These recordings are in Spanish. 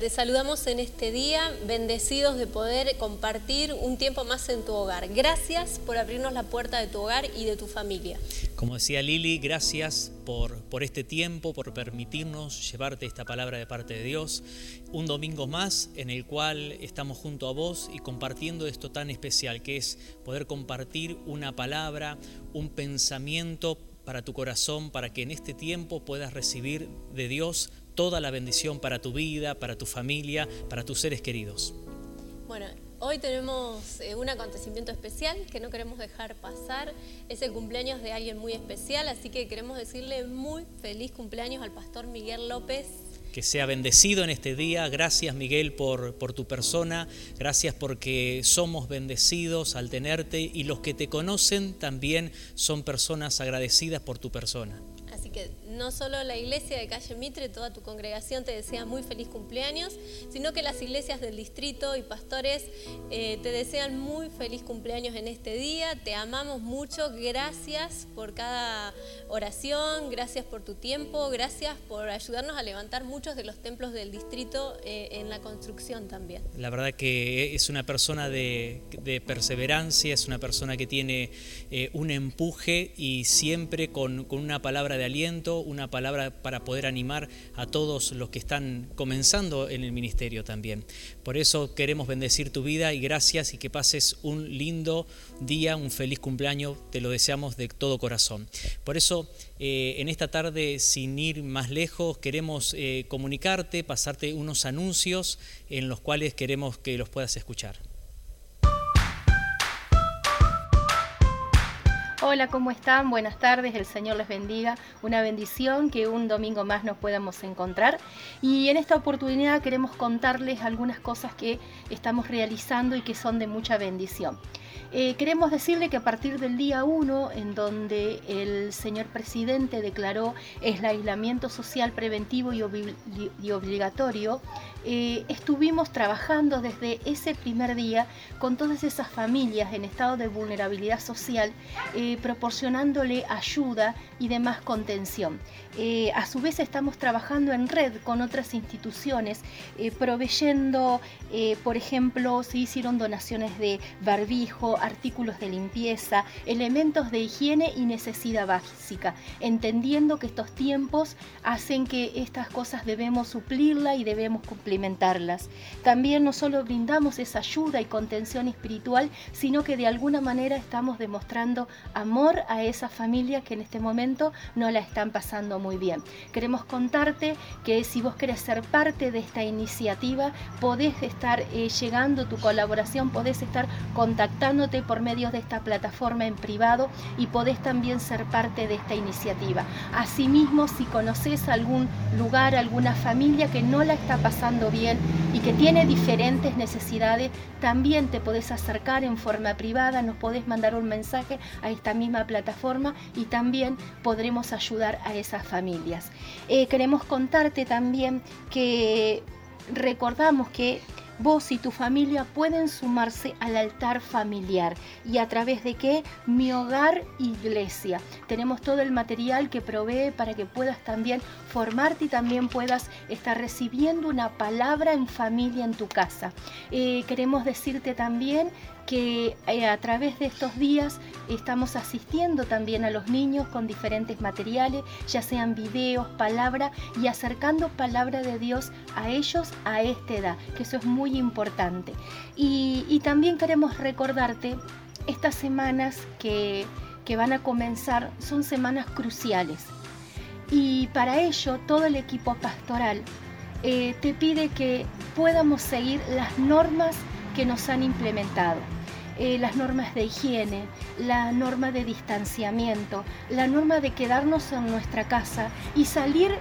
Te saludamos en este día, bendecidos de poder compartir un tiempo más en tu hogar. Gracias por abrirnos la puerta de tu hogar y de tu familia. Como decía Lili, gracias por, por este tiempo, por permitirnos llevarte esta palabra de parte de Dios. Un domingo más en el cual estamos junto a vos y compartiendo esto tan especial que es poder compartir una palabra, un pensamiento para tu corazón, para que en este tiempo puedas recibir de Dios toda la bendición para tu vida, para tu familia, para tus seres queridos. Bueno, hoy tenemos eh, un acontecimiento especial que no queremos dejar pasar. Es el cumpleaños de alguien muy especial, así que queremos decirle muy feliz cumpleaños al pastor Miguel López. Que sea bendecido en este día. Gracias Miguel por, por tu persona. Gracias porque somos bendecidos al tenerte y los que te conocen también son personas agradecidas por tu persona. Así que no solo la iglesia de Calle Mitre, toda tu congregación te desea muy feliz cumpleaños, sino que las iglesias del distrito y pastores eh, te desean muy feliz cumpleaños en este día. Te amamos mucho. Gracias por cada oración, gracias por tu tiempo, gracias por ayudarnos a levantar muchos de los templos del distrito eh, en la construcción también. La verdad que es una persona de, perseverancia, es una persona que tiene eh, un empuje y siempre con, con una palabra de aliento, una palabra para poder animar a todos los que están comenzando en el ministerio también. Por eso queremos bendecir tu vida y gracias y que pases un lindo día, un feliz cumpleaños, te lo deseamos de todo corazón. Por eso eh, en esta tarde, sin ir más lejos, queremos eh, comunicarte, pasarte unos anuncios en los cuales queremos que los puedas escuchar. Hola, ¿cómo están? Buenas tardes, el Señor les bendiga. Una bendición que un domingo más nos podamos encontrar. Y en esta oportunidad queremos contarles algunas cosas que estamos realizando y que son de mucha bendición. Eh, queremos decirle que a partir del día 1, en donde el señor presidente declaró el aislamiento social preventivo y, obligatorio, eh, estuvimos trabajando desde ese primer día con todas esas familias en estado de vulnerabilidad social, eh, proporcionándole ayuda y demás contención. a su vez estamos trabajando en red con otras instituciones, proveyendo, por ejemplo, se hicieron donaciones de barbijo, artículos de limpieza, elementos de higiene y necesidad básica, entendiendo que estos tiempos hacen que estas cosas debemos suplirla y debemos cumplimentarlas. También no solo brindamos esa ayuda y contención espiritual, sino que de alguna manera estamos demostrando amor a esa familia que en este momento no la están pasando muy bien. Queremos contarte que si vos querés ser parte de esta iniciativa, podés estar eh, llegando tu colaboración, podés estar contactando por medios de esta plataforma en privado y podés también ser parte de esta iniciativa. Asimismo, si conoces algún lugar, alguna familia que no la está pasando bien y que tiene diferentes necesidades, también te podés acercar en forma privada, nos podés mandar un mensaje a esta misma plataforma y también podremos ayudar a esas familias. Eh, queremos contarte también que recordamos que vos y tu familia pueden sumarse al altar familiar. ¿Y a través de qué? Mi hogar iglesia. Tenemos todo el material que provee para que puedas también formarte y también puedas estar recibiendo una palabra en familia en tu casa. Eh, queremos decirte también que eh, a través de estos días estamos asistiendo también a los niños con diferentes materiales, ya sean videos, palabra y acercando palabra de Dios a ellos a esta edad, que eso es muy importante. Y, también queremos recordarte estas semanas que, van a comenzar son semanas cruciales. Y para ello todo el equipo pastoral eh, te pide que podamos seguir las normas que nos han implementado. Eh, las normas de higiene, la norma de distanciamiento, la norma de quedarnos en nuestra casa y salir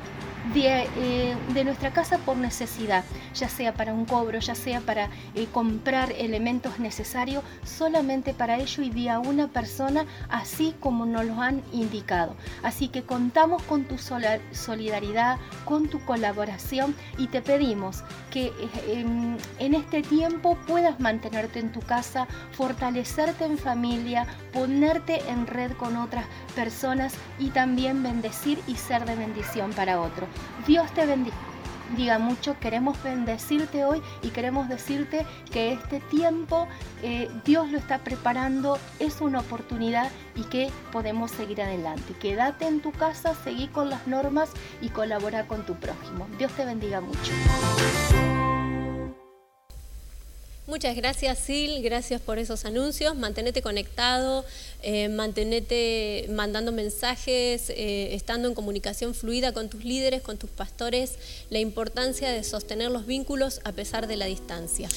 eh, de, nuestra casa por necesidad, ya sea para un cobro, ya sea para eh, comprar elementos necesarios, solamente para ello y de a una persona, así como nos lo han indicado. Así que contamos con tu solidaridad, con tu colaboración y te pedimos que eh, en este tiempo puedas mantenerte en tu casa, fortalecerte en familia, ponerte en red con otras personas y también bendecir y ser de bendición para otros. Dios te bendiga. bendiga mucho. Queremos bendecirte hoy y queremos decirte que este tiempo eh, Dios lo está preparando, es una oportunidad y que podemos seguir adelante. Quédate en tu casa, seguí con las normas y colabora con tu prójimo. Dios te bendiga mucho. Muchas gracias, Sil. Gracias por esos anuncios. Mantenete conectado, eh, mantenete mandando mensajes, eh, estando en comunicación fluida con tus líderes, con tus pastores. La importancia de sostener los vínculos a pesar de la distancia.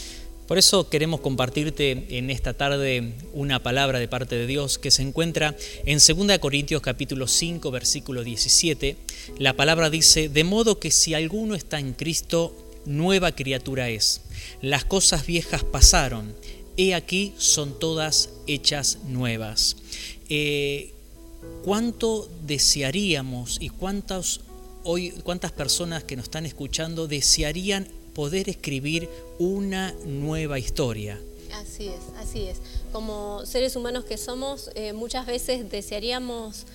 Por eso queremos compartirte en esta tarde una palabra de parte de Dios que se encuentra en 2 Corintios capítulo 5 versículo 17. La palabra dice, de modo que si alguno está en Cristo, nueva criatura es. Las cosas viejas pasaron, he aquí son todas hechas nuevas. Eh, ¿Cuánto desearíamos y cuántas, hoy, cuántas personas que nos están escuchando desearían poder escribir una nueva historia? Así es, así es. Como seres humanos que somos, eh, muchas veces desearíamos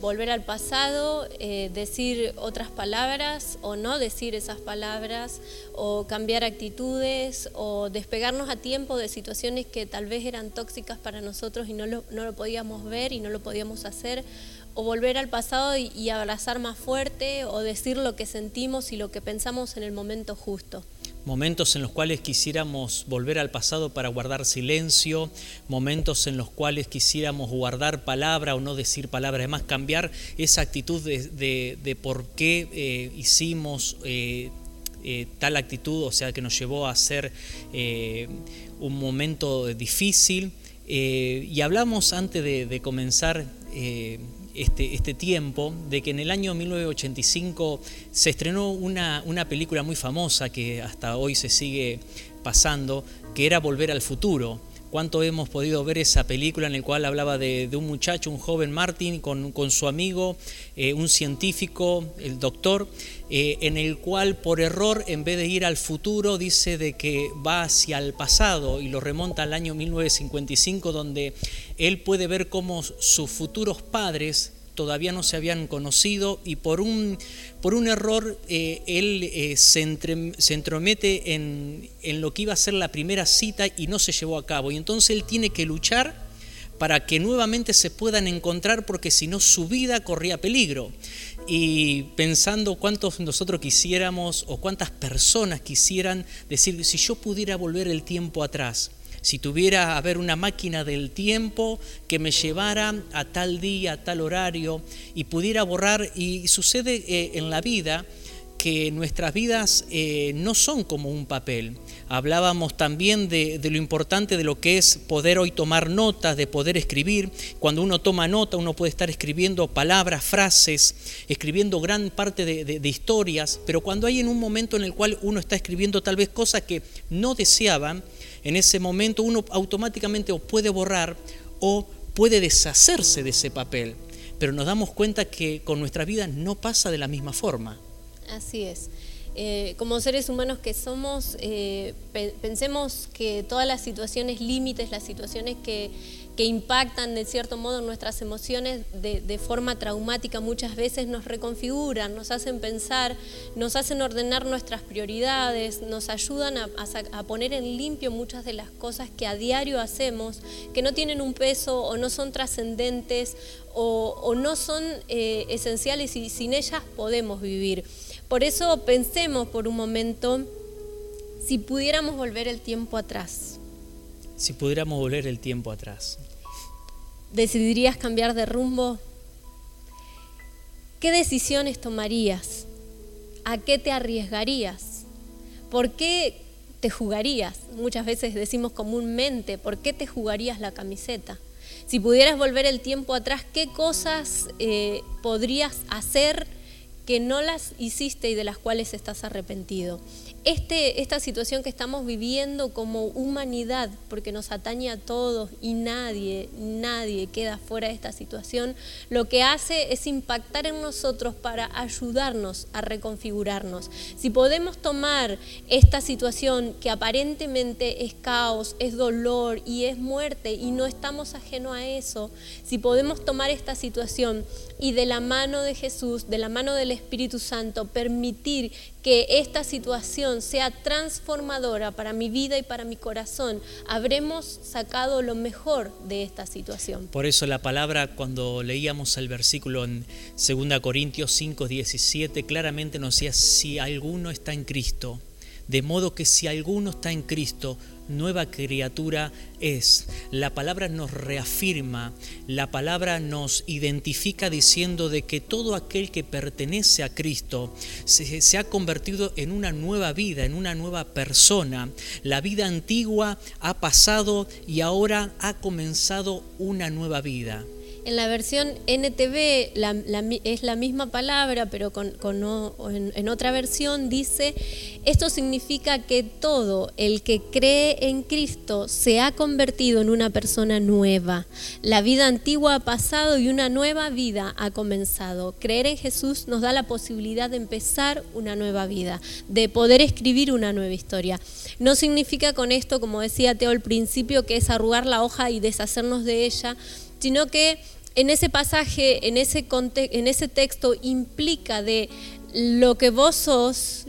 volver al pasado, eh, decir otras palabras o no decir esas palabras, o cambiar actitudes, o despegarnos a tiempo de situaciones que tal vez eran tóxicas para nosotros y no lo, no lo podíamos ver y no lo podíamos hacer, o volver al pasado y, y abrazar más fuerte, o decir lo que sentimos y lo que pensamos en el momento justo momentos en los cuales quisiéramos volver al pasado para guardar silencio, momentos en los cuales quisiéramos guardar palabra o no decir palabra, además cambiar esa actitud de, por qué eh, hicimos eh, eh, tal actitud, o sea, que nos llevó a ser un momento difícil. y hablamos antes de comenzar este, este, tiempo de que en el año 1985 se estrenó una, una película muy famosa que hasta hoy se sigue pasando, que era Volver al Futuro cuánto hemos podido ver esa película en la cual hablaba de, un muchacho, un joven Martin, con, su amigo, eh, un científico, el doctor, eh, en el cual por error, en vez de ir al futuro, dice de que va hacia el pasado y lo remonta al año 1955, donde él puede ver cómo sus futuros padres todavía no se habían conocido y por un, por un error eh, él eh, se, entromete en, en lo que iba a ser la primera cita y no se llevó a cabo. Y entonces él tiene que luchar para que nuevamente se puedan encontrar porque si no su vida corría peligro. Y pensando cuántos nosotros quisiéramos o cuántas personas quisieran decir, si yo pudiera volver el tiempo atrás, si tuviera a ver una máquina del tiempo que me llevara a tal día, a tal horario y pudiera borrar, y sucede eh, en la vida que nuestras vidas eh, no son como un papel. Hablábamos también de, lo importante de lo que es poder hoy tomar notas, de poder escribir. Cuando uno toma nota, uno puede estar escribiendo palabras, frases, escribiendo gran parte de, historias, pero cuando hay en un momento en el cual uno está escribiendo tal vez cosas que no deseaban, en ese momento uno automáticamente o puede borrar o puede deshacerse de ese papel. Pero nos damos cuenta que con nuestra vida no pasa de la misma forma. Así es. Eh, como seres humanos que somos, eh, pensemos que todas las situaciones límites, las situaciones que, que impactan de cierto modo nuestras emociones de, forma traumática muchas veces nos reconfiguran, nos hacen pensar, nos hacen ordenar nuestras prioridades, nos ayudan a, poner en limpio muchas de las cosas que a diario hacemos, que no tienen un peso o no son trascendentes o, no son eh, esenciales y sin ellas podemos vivir. Por eso pensemos por un momento si pudiéramos volver el tiempo atrás. Si pudiéramos volver el tiempo atrás. ¿Decidirías cambiar de rumbo? ¿Qué decisiones tomarías? ¿A qué te arriesgarías? ¿Por qué te jugarías? Muchas veces decimos comúnmente, ¿por qué te jugarías la camiseta? Si pudieras volver el tiempo atrás, ¿qué cosas eh, podrías hacer que no las hiciste y de las cuales estás arrepentido? Este, esta situación que estamos viviendo como humanidad, porque nos atañe a todos y nadie, nadie queda fuera de esta situación, lo que hace es impactar en nosotros para ayudarnos a reconfigurarnos. Si podemos tomar esta situación que aparentemente es caos, es dolor y es muerte y no estamos ajeno a eso, si podemos tomar esta situación y de la mano de Jesús, de la mano del Espíritu Santo, permitir que esta situación sea transformadora para mi vida y para mi corazón, habremos sacado lo mejor de esta situación. Por eso la palabra, cuando leíamos el versículo en 2 Corintios 5, 17, claramente nos decía, si alguno está en Cristo, de modo que si alguno está en Cristo, nueva criatura es. La palabra nos reafirma, la palabra nos identifica diciendo de que todo aquel que pertenece a Cristo se, se, ha convertido en una nueva vida, en una nueva persona. La vida antigua ha pasado y ahora ha comenzado una nueva vida. En la versión NTV es la misma palabra, pero con, en, otra versión dice, esto significa que todo el que cree en Cristo se ha convertido en una persona nueva. La vida antigua ha pasado y una nueva vida ha comenzado. Creer en Jesús nos da la posibilidad de empezar una nueva vida, de poder escribir una nueva historia. No significa con esto, como decía Teo al principio, que es arrugar la hoja y deshacernos de ella, sino que en ese pasaje, en ese, en ese texto, implica de lo que vos sos,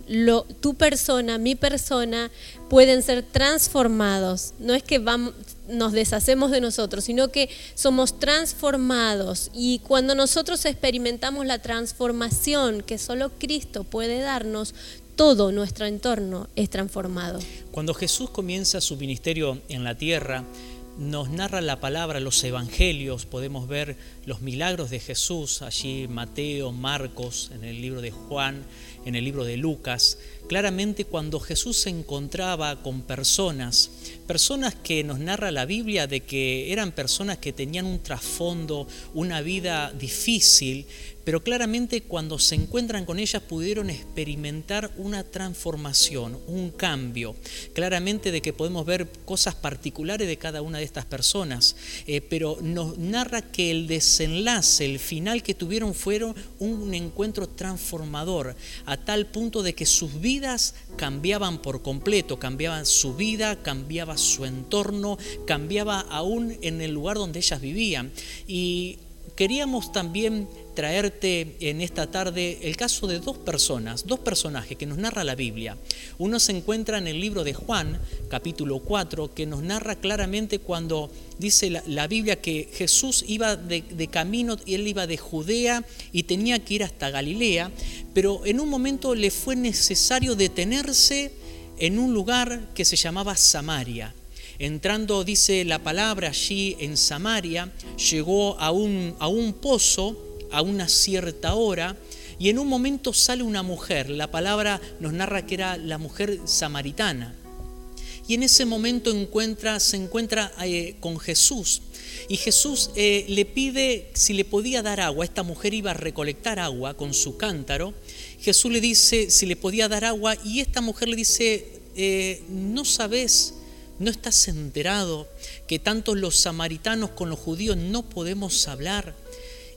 tu persona, mi persona, pueden ser transformados. No es que nos deshacemos de nosotros, sino que somos transformados. Y cuando nosotros experimentamos la transformación que solo Cristo puede darnos, todo nuestro entorno es transformado. Cuando Jesús comienza su ministerio en la tierra, nos narra la palabra, los evangelios, podemos ver los milagros de Jesús, allí Mateo, Marcos, en el libro de Juan, en el libro de Lucas, claramente cuando Jesús se encontraba con personas, personas que nos narra la Biblia de que eran personas que tenían un trasfondo, una vida difícil, pero claramente cuando se encuentran con ellas pudieron experimentar una transformación, un cambio. Claramente de que podemos ver cosas particulares de cada una de estas personas, eh, pero nos narra que el desenlace, el final que tuvieron fueron un encuentro transformador, a tal punto de que sus vidas cambiaban por completo, cambiaban su vida, cambiaba su entorno, cambiaba aún en el lugar donde ellas vivían. Y queríamos también traerte en esta tarde el caso de dos personas, dos personajes que nos narra la Biblia. Uno se encuentra en el libro de Juan, capítulo 4, que nos narra claramente cuando dice la, Biblia que Jesús iba de, de camino, y él iba de Judea y tenía que ir hasta Galilea, pero en un momento le fue necesario detenerse en un lugar que se llamaba Samaria. Entrando, dice la palabra, allí en Samaria, llegó a un, a un pozo a una cierta hora y en un momento sale una mujer, la palabra nos narra que era la mujer samaritana. Y en ese momento se encuentra eh, con Jesús. Y Jesús eh, le pide si le podía dar agua. Esta mujer iba a recolectar agua con su cántaro. Jesús le dice si le podía dar agua y esta mujer le dice, eh, no sabes, no estás enterado que tanto los samaritanos con los judíos no podemos hablar.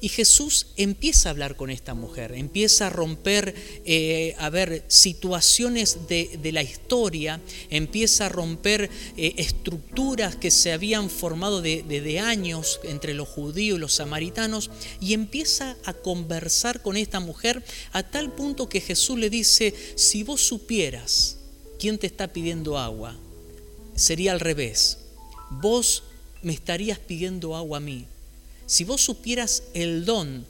Y Jesús empieza a hablar con esta mujer, empieza a romper, eh, a ver, situaciones de, la historia, empieza a romper eh, estructuras que se habían formado desde años entre los judíos y los samaritanos, y empieza a conversar con esta mujer a tal punto que Jesús le dice, si vos supieras quién te está pidiendo agua, sería al revés, vos me estarías pidiendo agua a mí si vos supieras el don,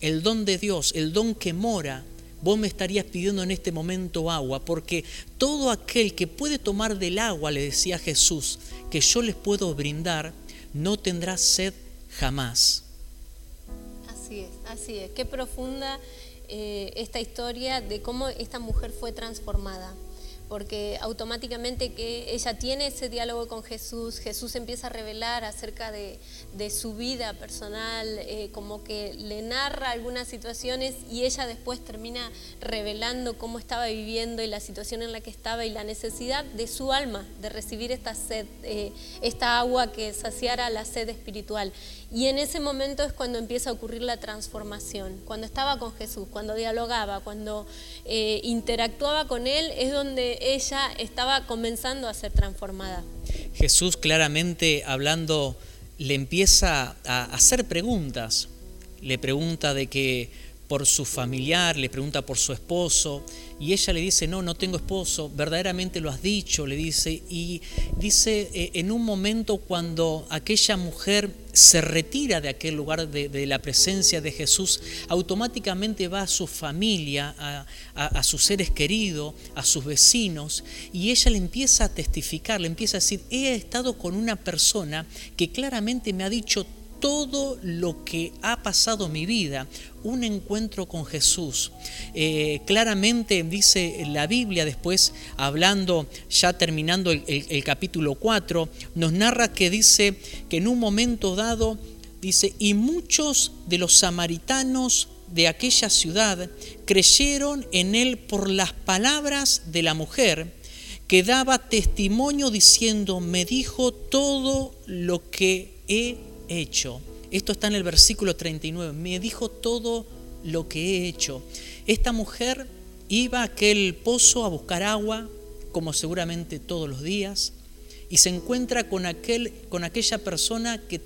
el don de Dios, el don que mora, vos me estarías pidiendo en este momento agua, porque todo aquel que puede tomar del agua, le decía Jesús, que yo les puedo brindar, no tendrá sed jamás. Así es, así es. Qué profunda eh, esta historia de cómo esta mujer fue transformada porque automáticamente que ella tiene ese diálogo con Jesús, Jesús empieza a revelar acerca de, su vida personal, eh, como que le narra algunas situaciones y ella después termina revelando cómo estaba viviendo y la situación en la que estaba y la necesidad de su alma de recibir esta sed, eh, esta agua que saciara la sed espiritual. Y en ese momento es cuando empieza a ocurrir la transformación. Cuando estaba con Jesús, cuando dialogaba, cuando eh, interactuaba con Él, es donde ella estaba comenzando a ser transformada. Jesús claramente hablando le empieza a hacer preguntas. Le pregunta de que por su familiar, le pregunta por su esposo, y ella le dice, no, no tengo esposo, verdaderamente lo has dicho, le dice, y dice, eh, en un momento cuando aquella mujer se retira de aquel lugar de, la presencia de Jesús, automáticamente va a su familia, a, a sus seres queridos, a sus vecinos, y ella le empieza a testificar, le empieza a decir, he estado con una persona que claramente me ha dicho todo lo que ha pasado en mi vida, un encuentro con Jesús. Eh, claramente dice la Biblia después, hablando, ya terminando el, capítulo 4, nos narra que dice que en un momento dado, dice, y muchos de los samaritanos de aquella ciudad creyeron en él por las palabras de la mujer que daba testimonio diciendo, me dijo todo lo que he hecho. Esto está en el versículo 39. Me dijo todo lo que he hecho. Esta mujer iba a aquel pozo a buscar agua, como seguramente todos los días, y se encuentra con, aquel, con aquella persona que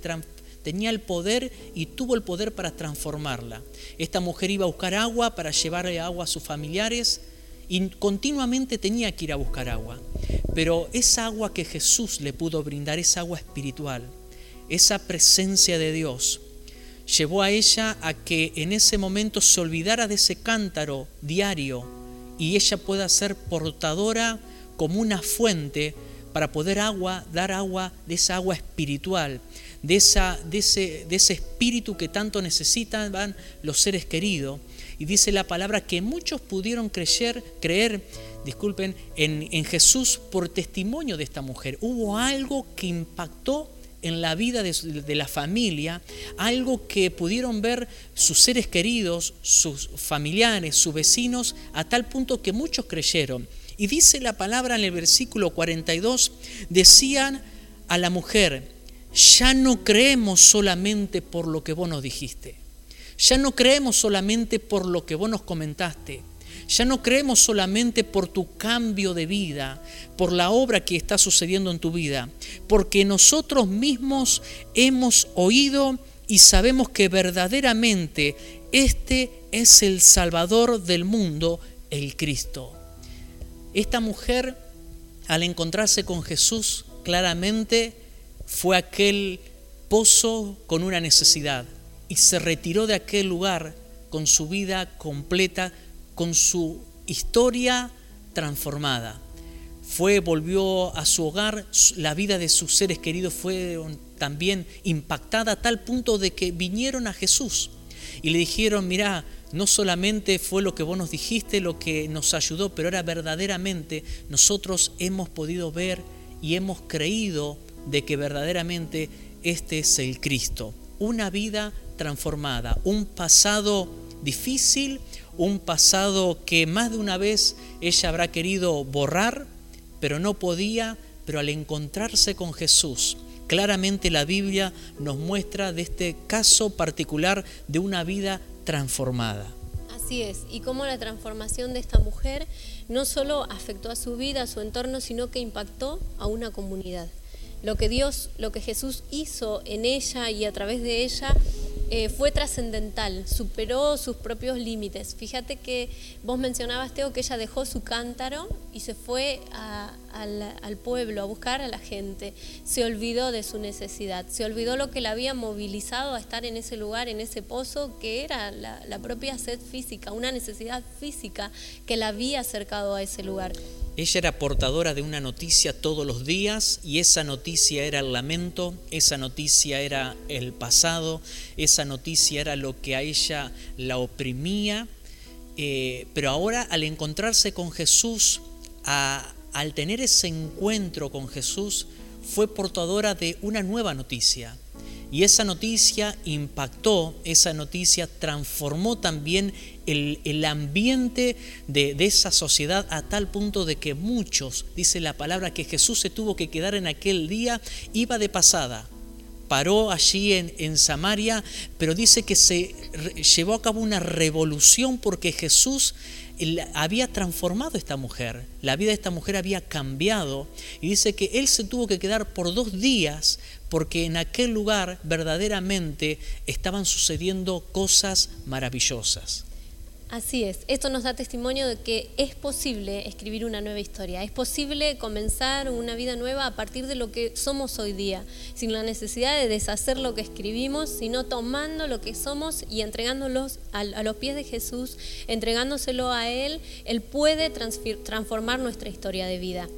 tenía el poder y tuvo el poder para transformarla. Esta mujer iba a buscar agua para llevarle agua a sus familiares y continuamente tenía que ir a buscar agua. Pero esa agua que Jesús le pudo brindar es agua espiritual esa presencia de Dios llevó a ella a que en ese momento se olvidara de ese cántaro diario y ella pueda ser portadora como una fuente para poder agua, dar agua de esa agua espiritual, de, esa, de, ese, de ese espíritu que tanto necesitan los seres queridos. Y dice la palabra que muchos pudieron creer, creer disculpen, en, en Jesús por testimonio de esta mujer. Hubo algo que impactó en la vida de, la familia algo que pudieron ver sus seres queridos, sus familiares, sus vecinos, a tal punto que muchos creyeron. Y dice la palabra en el versículo 42, decían a la mujer, ya no creemos solamente por lo que vos nos dijiste, ya no creemos solamente por lo que vos nos comentaste, ya no creemos solamente por tu cambio de vida, por la obra que está sucediendo en tu vida, porque nosotros mismos hemos oído y sabemos que verdaderamente este es el Salvador del mundo, el Cristo. Esta mujer, al encontrarse con Jesús, claramente fue aquel pozo con una necesidad y se retiró de aquel lugar con su vida completa con su historia transformada. Fue, volvió a su hogar, la vida de sus seres queridos fue también impactada a tal punto de que vinieron a Jesús y le dijeron, mira, no solamente fue lo que vos nos dijiste lo que nos ayudó, pero ahora verdaderamente nosotros hemos podido ver y hemos creído de que verdaderamente este es el Cristo. Una vida transformada, un pasado difícil, un pasado que más de una vez ella habrá querido borrar, pero no podía, pero al encontrarse con Jesús, claramente la Biblia nos muestra de este caso particular de una vida transformada. Así es, y cómo la transformación de esta mujer no solo afectó a su vida, a su entorno, sino que impactó a una comunidad. Lo que Dios, lo que Jesús hizo en ella y a través de ella eh, fue trascendental, superó sus propios límites. Fíjate que vos mencionabas, Teo, que ella dejó su cántaro y se fue al, pueblo a buscar a la gente. Se olvidó de su necesidad, se olvidó lo que la había movilizado a estar en ese lugar, en ese pozo, que era la, la propia sed física, una necesidad física que la había acercado a ese lugar. Ella era portadora de una noticia todos los días y esa noticia era el lamento, esa noticia era el pasado, esa noticia era lo que a ella la oprimía. Eh, pero ahora al encontrarse con Jesús, al tener ese encuentro con Jesús, fue portadora de una nueva noticia. Y esa noticia impactó, esa noticia transformó también el, ambiente de, esa sociedad a tal punto de que muchos, dice la palabra, que Jesús se tuvo que quedar en aquel día, iba de pasada. Paró allí en, en Samaria, pero dice que se llevó a cabo una revolución porque Jesús había transformado a esta mujer, la vida de esta mujer había cambiado y dice que él se tuvo que quedar por dos días porque en aquel lugar verdaderamente estaban sucediendo cosas maravillosas. Así es, esto nos da testimonio de que es posible escribir una nueva historia, es posible comenzar una vida nueva a partir de lo que somos hoy día, sin la necesidad de deshacer lo que escribimos, sino tomando lo que somos y entregándolos a, los pies de Jesús, entregándoselo a Él, Él puede transformar nuestra historia de vida.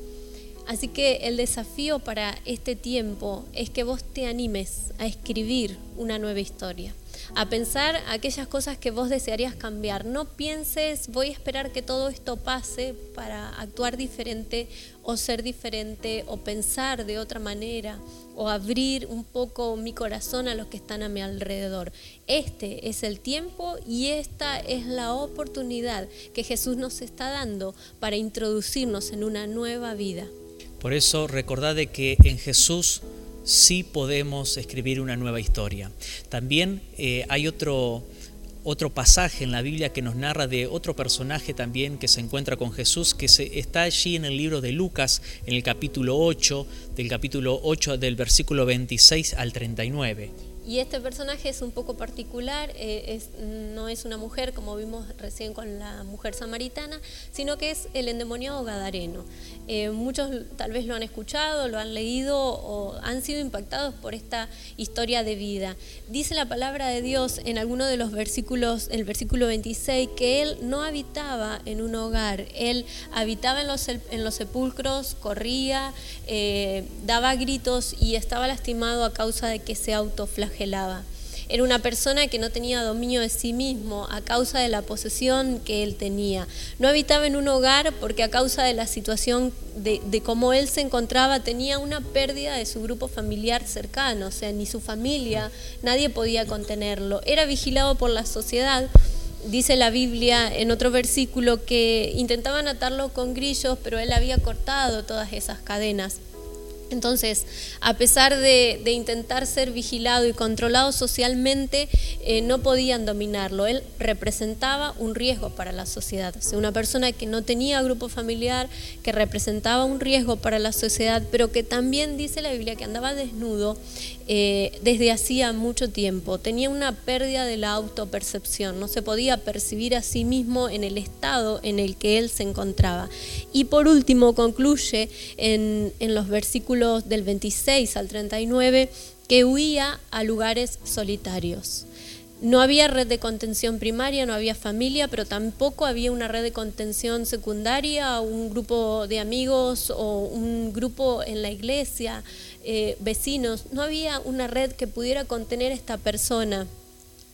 Así que el desafío para este tiempo es que vos te animes a escribir una nueva historia a pensar aquellas cosas que vos desearías cambiar. No pienses, voy a esperar que todo esto pase para actuar diferente o ser diferente o pensar de otra manera o abrir un poco mi corazón a los que están a mi alrededor. Este es el tiempo y esta es la oportunidad que Jesús nos está dando para introducirnos en una nueva vida. Por eso recordad de que en Jesús sí podemos escribir una nueva historia. También eh, hay otro, otro pasaje en la Biblia que nos narra de otro personaje también que se encuentra con Jesús, que se, está allí en el libro de Lucas, en el capítulo 8, del capítulo 8 del versículo 26 al 39. Y este personaje es un poco particular, eh, no es una mujer como vimos recién con la mujer samaritana, sino que es el endemoniado Gadareno. Eh, muchos tal vez lo han escuchado, lo han leído o han sido impactados por esta historia de vida. Dice la palabra de Dios en alguno de los versículos, el versículo 26, que él no habitaba en un hogar, él habitaba en los, sepulcros, corría, eh, daba gritos y estaba lastimado a causa de que se autoflagelaba era una persona que no tenía dominio de sí mismo a causa de la posesión que él tenía. No habitaba en un hogar porque a causa de la situación de, de cómo él se encontraba tenía una pérdida de su grupo familiar cercano, o sea, ni su familia, nadie podía contenerlo. Era vigilado por la sociedad dice la Biblia en otro versículo que intentaban atarlo con grillos, pero él había cortado todas esas cadenas. Entonces, a pesar de, intentar ser vigilado y controlado socialmente, eh, no podían dominarlo. Él representaba un riesgo para la sociedad. O sea, una persona que no tenía grupo familiar, que representaba un riesgo para la sociedad, pero que también dice la Biblia que andaba desnudo eh, desde hacía mucho tiempo. Tenía una pérdida de la autopercepción, no se podía percibir a sí mismo en el estado en el que él se encontraba. Y por último concluye en, en los versículos del 26 al 39 que huía a lugares solitarios. No había red de contención primaria, no había familia, pero tampoco había una red de contención secundaria, un grupo de amigos o un grupo en la iglesia. Eh, vecinos, no había una red que pudiera contener a esta persona.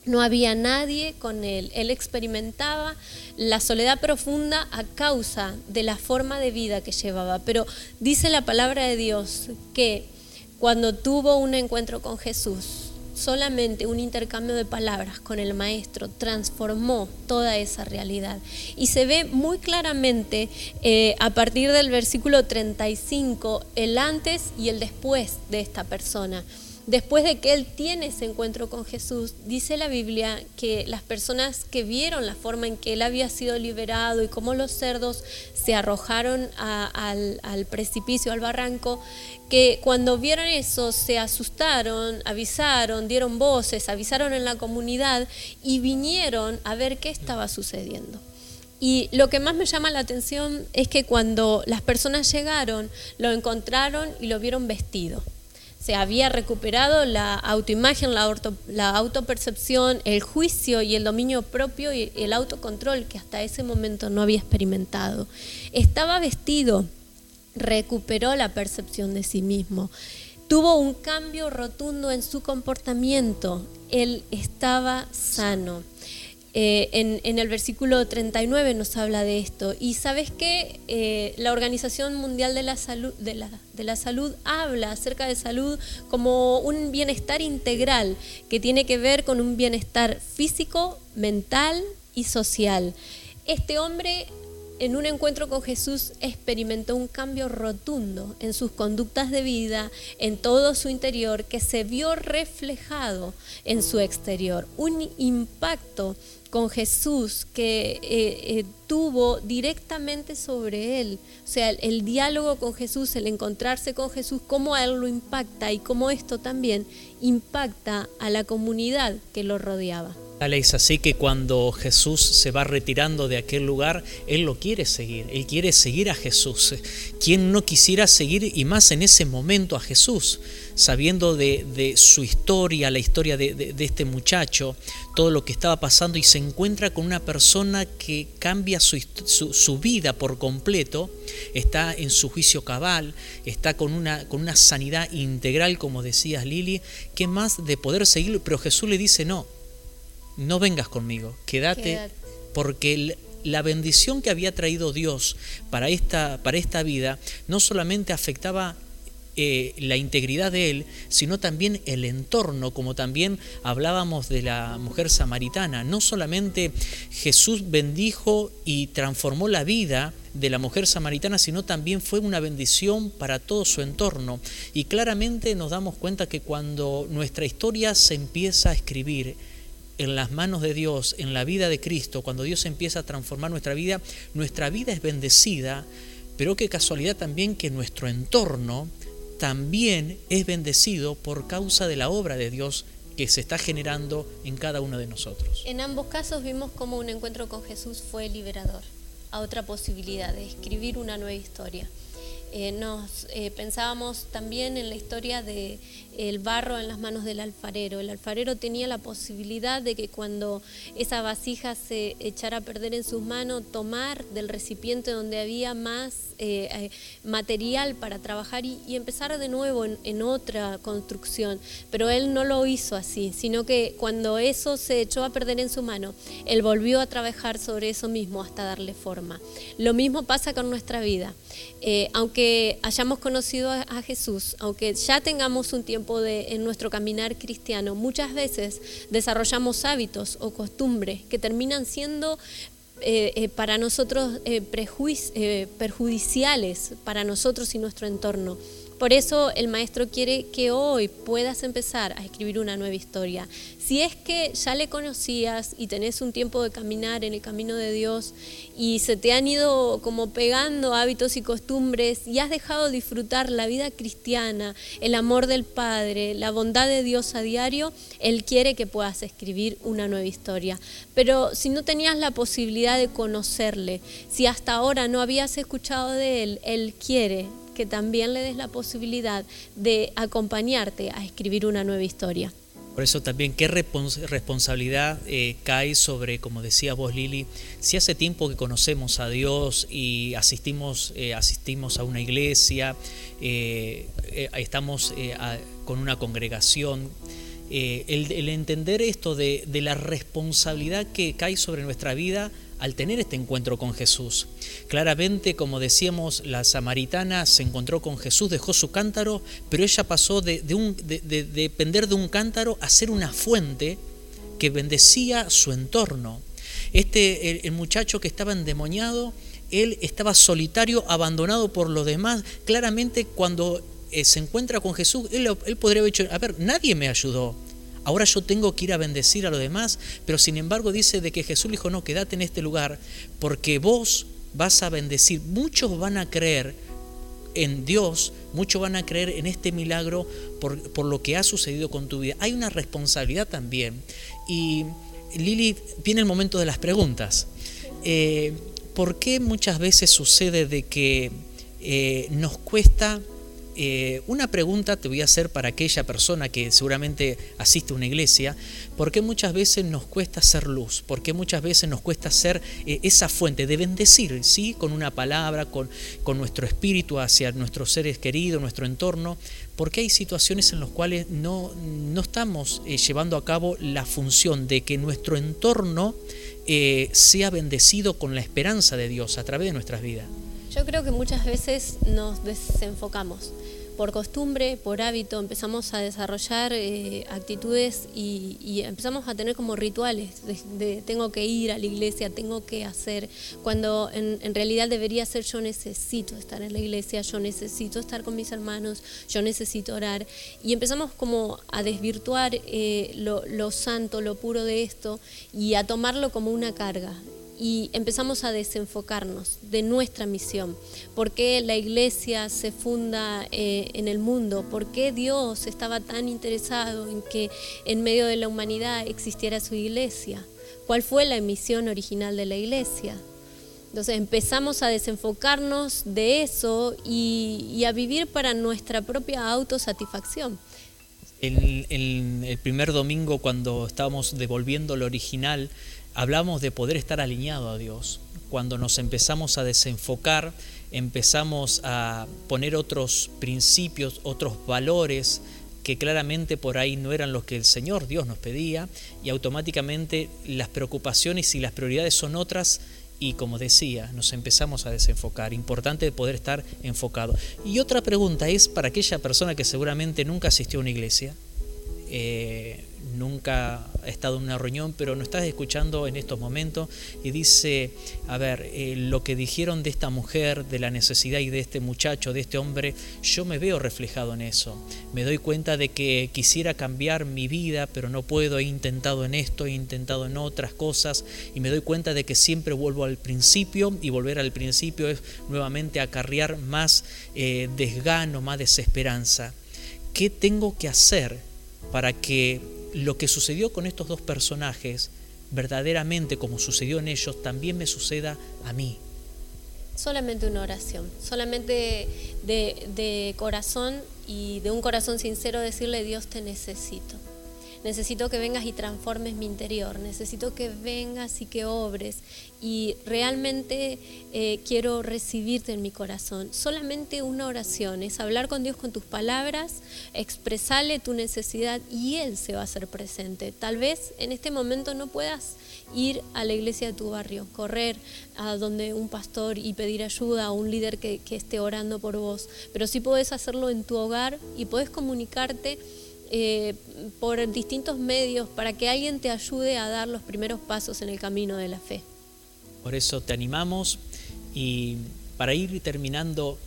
No había nadie con él. Él experimentaba la soledad profunda a causa de la forma de vida que llevaba. Pero dice la palabra de Dios que cuando tuvo un encuentro con Jesús, solamente un intercambio de palabras con el maestro transformó toda esa realidad. Y se ve muy claramente eh, a partir del versículo 35 el antes y el después de esta persona después de que él tiene ese encuentro con Jesús, dice la Biblia que las personas que vieron la forma en que él había sido liberado y cómo los cerdos se arrojaron al, al, precipicio, al barranco, que cuando vieron eso se asustaron, avisaron, dieron voces, avisaron en la comunidad y vinieron a ver qué estaba sucediendo. Y lo que más me llama la atención es que cuando las personas llegaron, lo encontraron y lo vieron vestido se había recuperado la autoimagen, la, autopercepción, el juicio y el dominio propio y el autocontrol que hasta ese momento no había experimentado. Estaba vestido, recuperó la percepción de sí mismo, tuvo un cambio rotundo en su comportamiento, él estaba sano. Eh, en, el versículo 39 nos habla de esto. Y sabes que eh, la Organización Mundial de la, Salud, de, la, de la Salud habla acerca de salud como un bienestar integral que tiene que ver con un bienestar físico, mental y social. Este hombre en un encuentro con Jesús experimentó un cambio rotundo en sus conductas de vida, en todo su interior, que se vio reflejado en su exterior. Un impacto con Jesús que eh, eh, tuvo directamente sobre él. O sea, el, diálogo con Jesús, el encontrarse con Jesús, cómo a él lo impacta y cómo esto también impacta a la comunidad que lo rodeaba. Tal es así que cuando Jesús se va retirando de aquel lugar, Él lo quiere seguir, Él quiere seguir a Jesús. ¿Quién no quisiera seguir y más en ese momento a Jesús? Sabiendo de, su historia, la historia de, este muchacho, todo lo que estaba pasando y se encuentra con una persona que cambia su, su, vida por completo, está en su juicio cabal, está con una, con una sanidad integral, como decías Lili, ¿qué más de poder seguir? Pero Jesús le dice, no, no vengas conmigo, quédate, porque la bendición que había traído Dios para esta, para esta vida no solamente afectaba eh, la integridad de él, sino también el entorno, como también hablábamos de la mujer samaritana. No solamente Jesús bendijo y transformó la vida de la mujer samaritana, sino también fue una bendición para todo su entorno. Y claramente nos damos cuenta que cuando nuestra historia se empieza a escribir, en las manos de Dios, en la vida de Cristo, cuando Dios empieza a transformar nuestra vida, nuestra vida es bendecida, pero qué casualidad también que nuestro entorno también es bendecido por causa de la obra de Dios que se está generando en cada uno de nosotros. En ambos casos vimos cómo un encuentro con Jesús fue liberador, a otra posibilidad de escribir una nueva historia. Eh, nos eh, pensábamos también en la historia de el barro en las manos del alfarero. El alfarero tenía la posibilidad de que cuando esa vasija se echara a perder en sus manos, tomar del recipiente donde había más eh, material para trabajar y, empezar de nuevo en, otra construcción. Pero él no lo hizo así, sino que cuando eso se echó a perder en su mano, él volvió a trabajar sobre eso mismo hasta darle forma. Lo mismo pasa con nuestra vida. aunque hayamos conocido a, Jesús, aunque ya tengamos un tiempo de, en nuestro caminar cristiano, muchas veces desarrollamos hábitos o costumbres que terminan siendo eh, eh, para nosotros eh, perjudiciales para nosotros y nuestro entorno. Por eso el maestro quiere que hoy puedas empezar a escribir una nueva historia. Si es que ya le conocías y tenés un tiempo de caminar en el camino de Dios y se te han ido como pegando hábitos y costumbres y has dejado disfrutar la vida cristiana, el amor del Padre, la bondad de Dios a diario, Él quiere que puedas escribir una nueva historia. Pero si no tenías la posibilidad de conocerle, si hasta ahora no habías escuchado de Él, Él quiere que también le des la posibilidad de acompañarte a escribir una nueva historia. Por eso también qué responsabilidad eh, cae sobre, como decía vos Lili, si hace tiempo que conocemos a Dios y asistimos, eh, asistimos a una iglesia, eh, estamos con una congregación, el, entender esto de, de la responsabilidad que cae sobre nuestra vida al tener este encuentro con Jesús. Claramente, como decíamos, la samaritana se encontró con Jesús, dejó su cántaro, pero ella pasó de, depender de un cántaro a ser una fuente que bendecía su entorno. Este, el, muchacho que estaba endemoniado, él estaba solitario, abandonado por los demás. Claramente, cuando eh, se encuentra con Jesús, él, él podría haber dicho, a ver, nadie me ayudó, ahora yo tengo que ir a bendecir a los demás, pero sin embargo dice de que Jesús dijo, no, quédate en este lugar, porque vos vas a bendecir, muchos van a creer en Dios, muchos van a creer en este milagro por, lo que ha sucedido con tu vida. Hay una responsabilidad también. Y Lili, viene el momento de las preguntas. Eh, ¿Por qué muchas veces sucede de que eh, nos cuesta eh, una pregunta te voy a hacer para aquella persona que seguramente asiste a una iglesia, ¿por qué muchas veces nos cuesta ser luz? ¿Por qué muchas veces nos cuesta ser eh, esa fuente de bendecir, ¿sí? Con una palabra, con, nuestro espíritu hacia nuestros seres queridos, nuestro entorno, porque hay situaciones en las cuales no, no estamos eh, llevando a cabo la función de que nuestro entorno sea bendecido con la esperanza de Dios a través de nuestras vidas. Yo creo que muchas veces nos desenfocamos por costumbre, por hábito, empezamos a desarrollar eh, actitudes y, empezamos a tener como rituales de, tengo que ir a la iglesia, tengo que hacer, cuando en, realidad debería ser yo necesito estar en la iglesia, yo necesito estar con mis hermanos, yo necesito orar. Y empezamos como a desvirtuar eh, lo santo, lo puro de esto y a tomarlo como una carga y empezamos a desenfocarnos de nuestra misión. ¿Por qué la iglesia se funda eh, en el mundo? ¿Por qué Dios estaba tan interesado en que en medio de la humanidad existiera su iglesia? ¿Cuál fue la misión original de la iglesia? Entonces empezamos a desenfocarnos de eso y, a vivir para nuestra propia autosatisfacción. El primer domingo cuando estábamos devolviendo lo original, hablamos de poder estar alineado a Dios. Cuando nos empezamos a desenfocar, empezamos a poner otros principios, otros valores que claramente por ahí no eran los que el Señor Dios nos pedía y automáticamente las preocupaciones y las prioridades son otras y como decía, nos empezamos a desenfocar. Importante poder estar enfocado. Y otra pregunta es para aquella persona que seguramente nunca asistió a una iglesia. Eh, nunca ha estado en una reunión, pero no estás escuchando en estos momentos y dice, a ver, eh, lo que dijeron de esta mujer, de la necesidad y de este muchacho, de este hombre, yo me veo reflejado en eso. Me doy cuenta de que quisiera cambiar mi vida, pero no puedo, he intentado en esto, he intentado en otras cosas y me doy cuenta de que siempre vuelvo al principio y volver al principio es nuevamente acarrear más eh, desgano, más desesperanza. ¿Qué tengo que hacer para que lo que sucedió con estos dos personajes, verdaderamente como sucedió en ellos, también me suceda a mí. Solamente una oración, solamente de, corazón y de un corazón sincero decirle Dios te necesito. Necesito que vengas y transformes mi interior, necesito que vengas y que obres y realmente eh, quiero recibirte en mi corazón. Solamente una oración es hablar con Dios con tus palabras, expresarle tu necesidad y Él se va a hacer presente. Tal vez en este momento no puedas ir a la iglesia de tu barrio, correr a donde un pastor y pedir ayuda a un líder que, que esté orando por vos, pero sí puedes hacerlo en tu hogar y puedes comunicarte eh, por distintos medios para que alguien te ayude a dar los primeros pasos en el camino de la fe. Por eso te animamos y para ir terminando,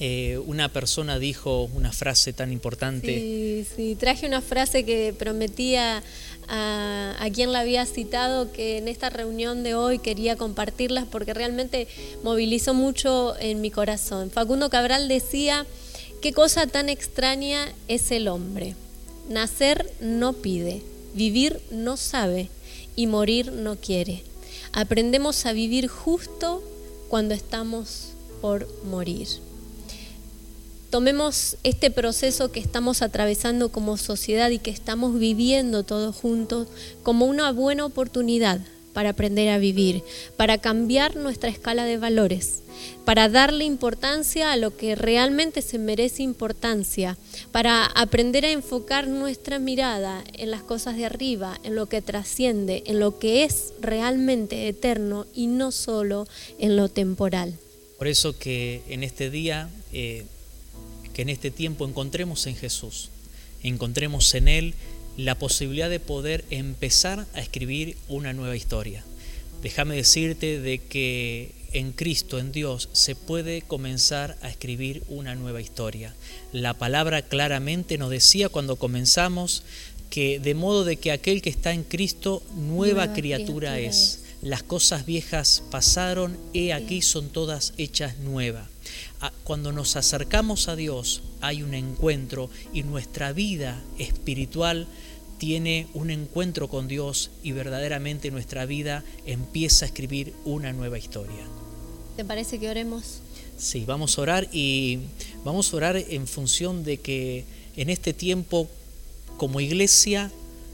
eh, una persona dijo una frase tan importante. Sí, sí, traje una frase que prometía a, a, quien la había citado que en esta reunión de hoy quería compartirlas porque realmente movilizó mucho en mi corazón. Facundo Cabral decía Qué cosa tan extraña es el hombre. Nacer no pide, vivir no sabe y morir no quiere. Aprendemos a vivir justo cuando estamos por morir. Tomemos este proceso que estamos atravesando como sociedad y que estamos viviendo todos juntos como una buena oportunidad para aprender a vivir, para cambiar nuestra escala de valores, para darle importancia a lo que realmente se merece importancia, para aprender a enfocar nuestra mirada en las cosas de arriba, en lo que trasciende, en lo que es realmente eterno y no solo en lo temporal. Por eso que en este día, eh, que en este tiempo encontremos en Jesús, encontremos en Él la posibilidad de poder empezar a escribir una nueva historia. Déjame decirte de que en Cristo, en Dios, se puede comenzar a escribir una nueva historia. La palabra claramente nos decía cuando comenzamos que de modo de que aquel que está en Cristo, nueva, criatura, es. Las cosas viejas pasaron, he aquí son todas hechas nuevas. Cuando nos acercamos a Dios hay un encuentro y nuestra vida espiritual tiene un encuentro con Dios y verdaderamente nuestra vida empieza a escribir una nueva historia. ¿Te parece que oremos? Sí, vamos a orar y vamos a orar en función de que en este tiempo como iglesia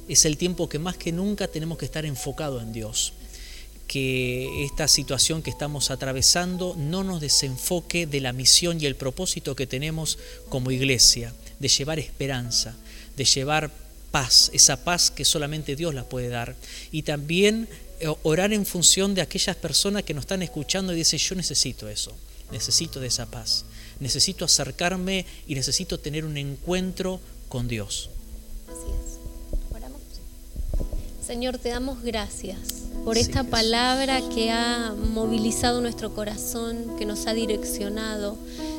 es el tiempo que más que nunca tenemos que estar enfocados en Dios. Que esta situación que estamos atravesando no nos desenfoque de la misión y el propósito que tenemos como iglesia, de llevar esperanza, de llevar paz, esa paz que solamente Dios la puede dar. Y también eh, orar en función de aquellas personas que nos están escuchando y dicen, yo necesito eso, necesito de esa paz, necesito acercarme y necesito tener un encuentro con Dios. Así es. Oramos. Señor, te damos gracias por esta palabra que ha movilizado nuestro corazón, que nos ha direccionado.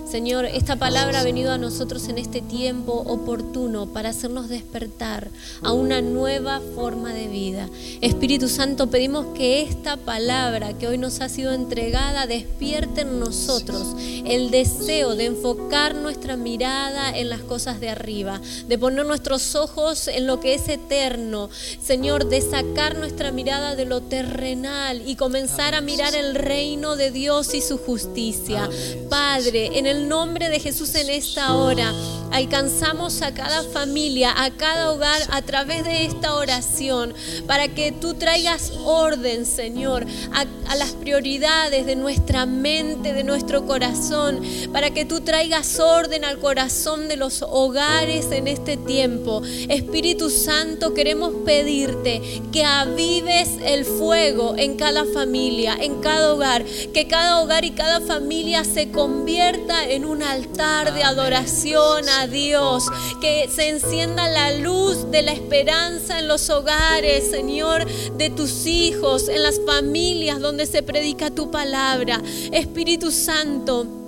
Señor, esta palabra ha venido a nosotros en este tiempo oportuno para hacernos despertar a una nueva forma de vida. Espíritu Santo, pedimos que esta palabra que hoy nos ha sido entregada despierte en nosotros el deseo de enfocar nuestra mirada en las cosas de arriba, de poner nuestros ojos en lo que es eterno. Señor, de sacar nuestra mirada de lo terrenal y comenzar a mirar el reino de Dios y su justicia. Padre, en el nombre de Jesús en esta hora, alcanzamos a cada familia, a cada hogar a través de esta oración, para que tú traigas orden, Señor, a, a las prioridades de nuestra mente, de nuestro corazón, para que tú traigas orden al corazón de los hogares en este tiempo. Espíritu Santo, queremos pedirte que avives el fuego en cada familia, en cada hogar, que cada hogar y cada familia se convierta en un altar de adoración a Dios, que se encienda la luz de la esperanza en los hogares, Señor, de tus hijos, en las familias donde se predica tu palabra. Espíritu Santo,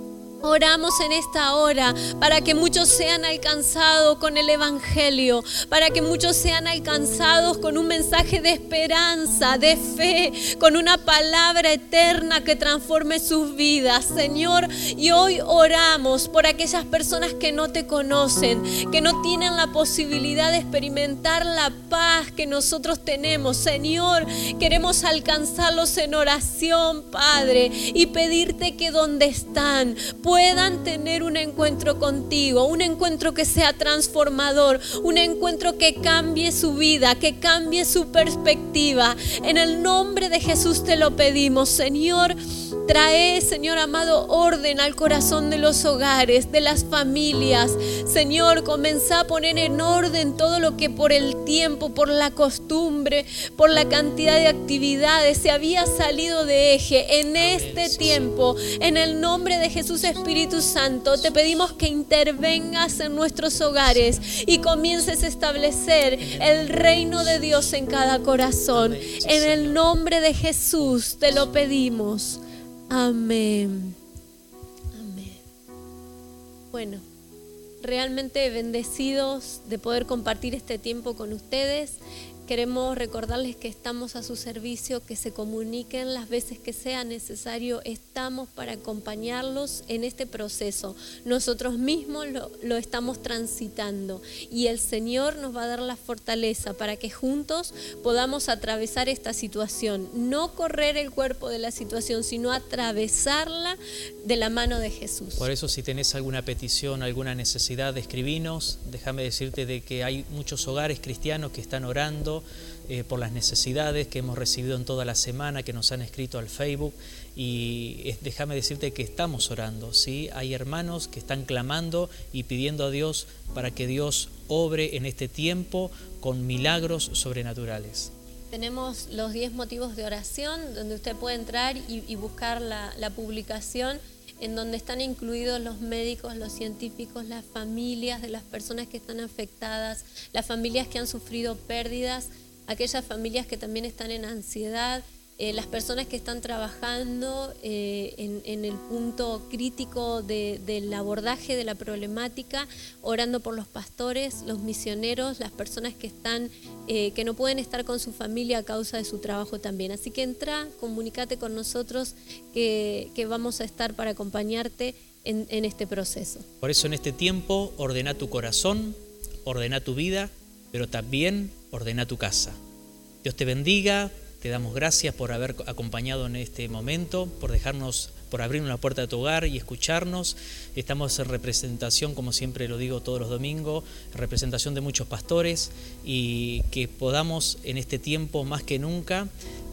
Oramos en esta hora para que muchos sean alcanzados con el Evangelio, para que muchos sean alcanzados con un mensaje de esperanza, de fe, con una palabra eterna que transforme sus vidas, Señor. Y hoy oramos por aquellas personas que no te conocen, que no tienen la posibilidad de experimentar la paz que nosotros tenemos, Señor. Queremos alcanzarlos en oración, Padre, y pedirte que donde están, puedan tener un encuentro contigo, un encuentro que sea transformador, un encuentro que cambie su vida, que cambie su perspectiva. En el nombre de Jesús te lo pedimos, Señor. Trae, Señor amado, orden al corazón de los hogares, de las familias. Señor, comienza a poner en orden todo lo que por el tiempo, por la costumbre, por la cantidad de actividades se había salido de eje. En este tiempo, en el nombre de Jesús Espíritu Santo, te pedimos que intervengas en nuestros hogares y comiences a establecer el reino de Dios en cada corazón. En el nombre de Jesús te lo pedimos. Amén. Amén. Bueno, realmente bendecidos de poder compartir este tiempo con ustedes. Queremos recordarles que estamos a su servicio, que se comuniquen las veces que sea necesario. Estamos para acompañarlos en este proceso. Nosotros mismos lo, estamos transitando y el Señor nos va a dar la fortaleza para que juntos podamos atravesar esta situación. No correr el cuerpo de la situación, sino atravesarla de la mano de Jesús. Por eso si tenés alguna petición, alguna necesidad, escribinos. Déjame decirte de que hay muchos hogares cristianos que están orando eh, por las necesidades que hemos recibido en toda la semana, que nos han escrito al Facebook. Y déjame decirte que estamos orando, ¿sí? Hay hermanos que están clamando y pidiendo a Dios para que Dios obre en este tiempo con milagros sobrenaturales. Tenemos los 10 motivos de oración, donde usted puede entrar y, buscar la, la publicación en donde están incluidos los médicos, los científicos, las familias de las personas que están afectadas, las familias que han sufrido pérdidas, aquellas familias que también están en ansiedad, eh, las personas que están trabajando eh, en, el punto crítico del abordaje de la problemática, orando por los pastores, los misioneros, las personas que están, eh, que no pueden estar con su familia a causa de su trabajo también. Así que entra, comunícate con nosotros que, vamos a estar para acompañarte en, en este proceso. Por eso en este tiempo ordena tu corazón, ordena tu vida, pero también ordena tu casa. Dios te bendiga, te damos gracias por haber acompañado en este momento, por dejarnos, por abrir una puerta de tu hogar y escucharnos. Estamos en representación, como siempre lo digo todos los domingos, representación de muchos pastores y que podamos en este tiempo más que nunca,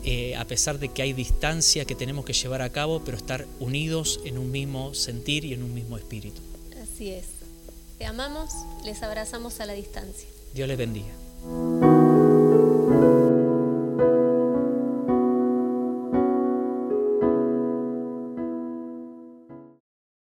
eh, a pesar de que hay distancia que tenemos que llevar a cabo, pero estar unidos en un mismo sentir y en un mismo espíritu. Así es. Te amamos, les abrazamos a la distancia. Dios les bendiga.